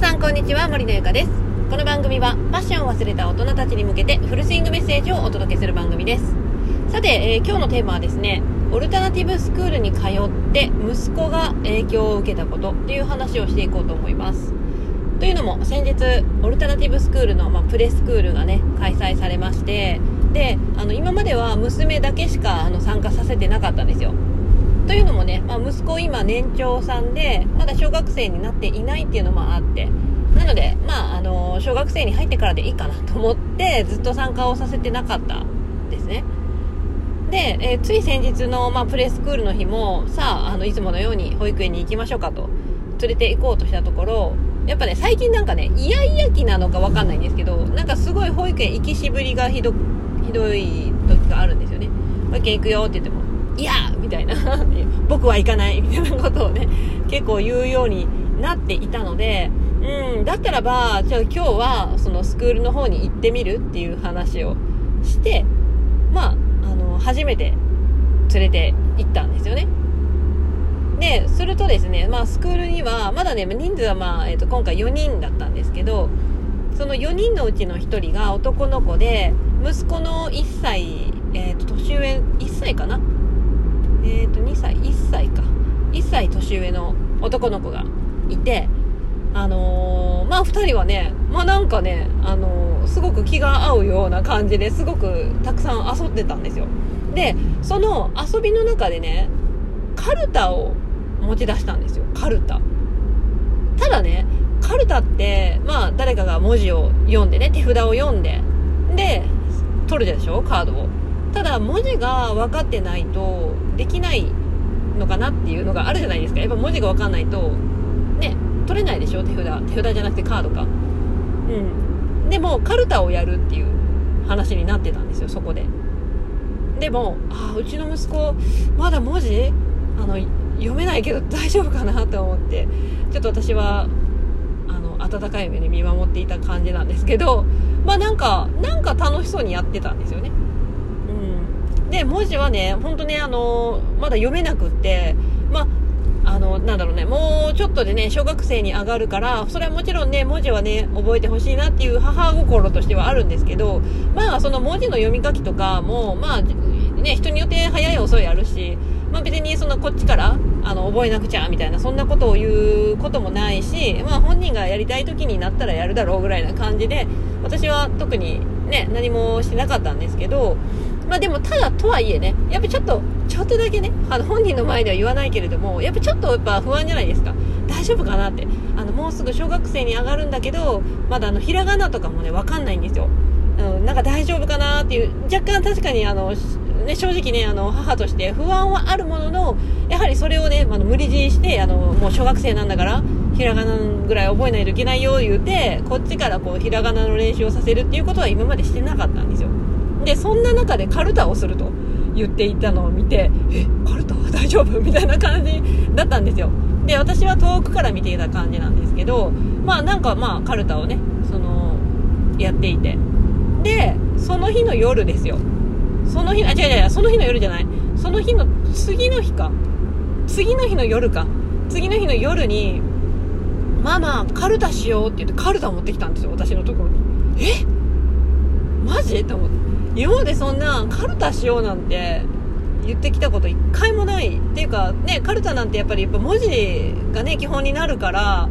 さんこんにちは森のゆかです。この番組はパッションを忘れた大人たちに向けてフルスイングメッセージをお届けする番組です。さて、えー、今日のテーマはですねオルタナティブスクールに通って息子が影響を受けたことっていう話をしていこうと思います。というのも先日オルタナティブスクールの、まあ、プレスクールがね開催されましてであの今までは娘だけしかあの参加させてなかったんですよ。というのもね、まあ、息子今年長さんでまだ小学生になっていないっていうのもあって。なので、まあ、あの小学生に入ってからでいいかなと思ってずっと参加をさせてなかったですね。で、えー、つい先日の、まあ、プレスクールの日もさああのいつものように保育園に行きましょうかと連れて行こうとしたところやっぱね最近なんかねイヤイヤ期なのか分かんないんですけどなんかすごい保育園行きしぶりがひどひどい時があるんですよね保育園行くよって言ってもいやみたいな。僕は行かない。みたいなことをね結構言うようになっていたのでうんだったらばじゃあ今日はそのスクールの方に行ってみるっていう話をしてまああの初めて連れて行ったんですよね。でするとですね、まあ、スクールにはまだね人数は、まあえーと、今回4人だったんですけどその4人のうちの1人が男の子で息子の1歳、えーと、年上1歳かなえっ、ー、と2歳1歳か。1歳年上の男の子がいてあのー、まあ2人はねまあなんかね、あのー、すごく気が合うような感じですごくたくさん遊ってたんですよ。でその遊びの中でねカルタを持ち出したんですよ。カルタ。ただねカルタってまあ誰かが文字を読んでね手札を読んでで取るでしょ？カードを。ただ文字が分かってないとできないのかなっていうのがあるじゃないですか。やっぱ文字が分かんないとね取れないでしょ？手札手札じゃなくてカードか。うん。でもカルタをやるっていう話になってたんですよそこで。でもあうちの息子まだ文字あの読めないけど大丈夫かなと思って。ちょっと私はあの温かい目で見守っていた感じなんですけどまあなんかなんか楽しそうにやってたんですよね。うんで文字はね本当ねあのまだ読めなくってまあの、なんだろうね、もうちょっとでね、小学生に上がるから、それはもちろんね、文字はね、覚えてほしいなっていう母心としてはあるんですけど、まあ、その文字の読み書きとかも、まあ、ね、人によって早い遅いあるし、まあ、別にそのこっちからあの覚えなくちゃみたいなそんなことを言うこともないし、まあ、本人がやりたい時になったらやるだろうぐらいな感じで私は特に、ね、何もしてなかったんですけど、まあ、でもただとはいえねやっぱちょっとちょっとだけねあの本人の前では言わないけれどもやっぱちょっとやっぱ不安じゃないですか。大丈夫かなって。あのもうすぐ小学生に上がるんだけどまだあのひらがなとかもね分かんないんですよ、うん、なんか大丈夫かなっていう若干確かにあのね、正直ね、あの、母として不安はあるものの、やはりそれをね、あの、無理強いして、あの、もう小学生なんだから、ひらがなぐらい覚えないといけないよ、言うて、こっちからこう、ひらがなの練習をさせるっていうことは今までしてなかったんですよ。で、そんな中でカルタをすると言っていたのを見て、え、カルタは大丈夫？みたいな感じだったんですよ。で、私は遠くから見ていた感じなんですけど、まあなんかまあ、カルタをね、その、やっていて。で、その日の夜ですよ。その日、あ、違う違う、その日の夜じゃない。その日の次の日か。次の日の夜か。次の日の夜に、ママ、カルタしようって言ってカルタ持ってきたんですよ、私のところに。え？マジ？と思って。今までそんなカルタしようなんて言ってきたこと一回もない。っていうか、ね、カルタなんてやっぱりやっぱ文字がね、基本になるから、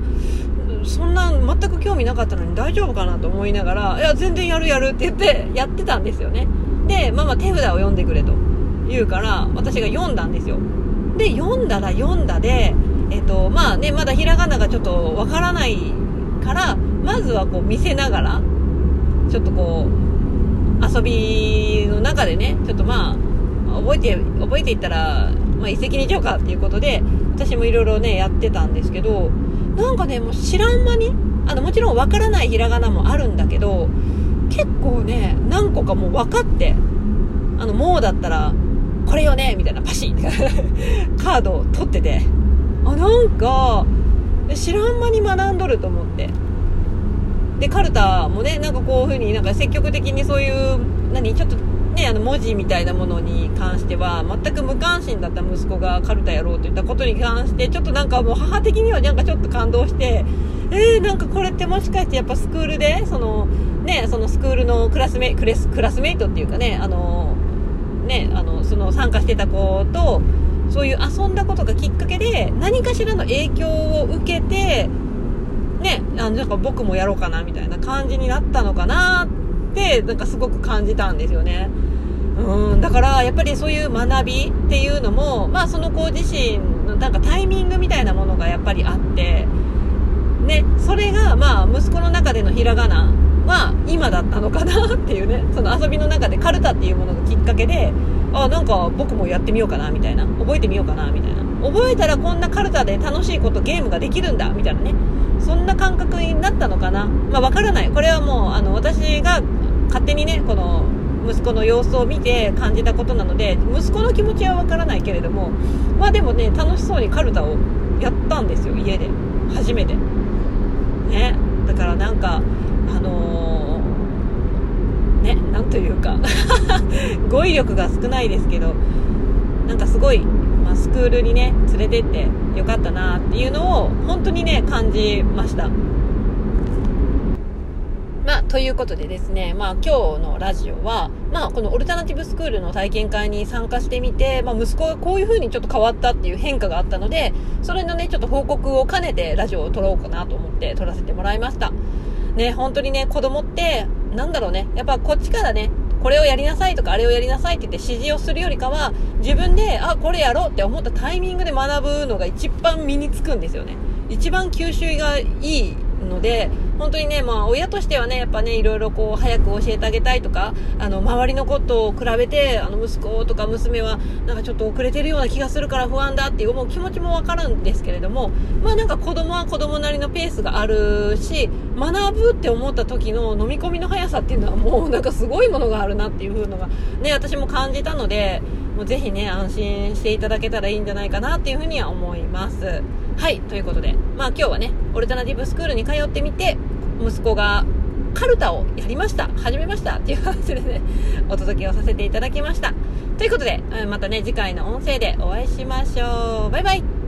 そんな全く興味なかったのに大丈夫かなと思いながら、いや、全然やるやるって言ってやってたんですよね。で、ママ手札を読んでくれと言うから、私が読んだんですよ。で、読んだら読んだで、えっ、と、まあね、まだひらがながちょっとわからないから、まずはこう見せながら、ちょっとこう、遊びの中でね、ちょっとまあ、覚えて、覚えていったら、まあ、一石二鳥かっていうことで、私もいろいろね、やってたんですけど、なんかね、もう知らん間に、あの、もちろんわからないひらがなもあるんだけど、結構ね何個かもう分かってあのもうだったらこれよねみたいなパシッ カードを取っててあなんか知らん間に学んどると思って。でカルタもねなんかこういう風になんか積極的にそういう何ちょっとねあの文字みたいなものに関しては全く無関心だった息子がカルタやろうといったことに関してちょっとなんかもう母的にはなんかちょっと感動してえー、なんかこれってもしかしてやっぱスクールでそのねそのスクールのクラスメクレスクラスメイトっていうかねあのねあのその参加してた子とそういう遊んだことがきっかけで何かしらの影響を受けてねあのなんか僕もやろうかなみたいな感じになったのかなってなんかすごく感じたんですよね。うんだからやっぱりそういう学びっていうのも、まあ、その子自身のなんかタイミングみたいなものがやっぱりあって、ね、それがまあ息子の中でのひらがなは今だったのかなっていうねその遊びの中でカルタっていうものがきっかけであなんか僕もやってみようかなみたいな覚えてみようかなみたいな覚えたらこんなカルタで楽しいことゲームができるんだみたいなねそんな感覚になったのかな？まあわからない。これはもうあの私が勝手にねこの息子の様子を見て感じたことなので息子の気持ちはわからないけれどもまあでもね楽しそうにカルタをやったんですよ。家で。初めて。ね。だからなんかあのー、ねなんというか。語彙力が少ないですけどなんかすごい、ま、スクールにね連れてってよかったなっていうのを本当にね感じましたまあ、ということでですね、まあ、今日のラジオは、まあ、このオルタナティブスクールの体験会に参加してみて、まあ、息子がこういう風にちょっと変わったっていう変化があったので、それのね、ちょっと報告を兼ねてラジオを撮ろうかなと思って撮らせてもらいました。ね、本当にね、子供って、なんだろうね、やっぱこっちからね、これをやりなさいとかあれをやりなさいって言って指示をするよりかは自分であこれやろうって思ったタイミングで学ぶのが一番身につくんですよね。一番吸収がいいので本当にね、まあ、親としてはね、やっぱね、いろいろこう、早く教えてあげたいとか、あの、周りのことを比べて、あの、息子とか娘は、なんかちょっと遅れてるような気がするから不安だっていう思う気持ちもわかるんですけれども、まあなんか子供は子供なりのペースがあるし、学ぶって思った時の飲み込みの速さっていうのはもうなんかすごいものがあるなっていう風のが、ね、私も感じたので、もうぜひね、安心していただけたらいいんじゃないかなっていうふうには思います。はい、ということで、まあ今日はね、オルタナティブスクールに通ってみて、息子がカルタをやりました。始めましたっていう話でね、お届けをさせていただきました。ということで、またね、次回の音声でお会いしましょう。バイバイ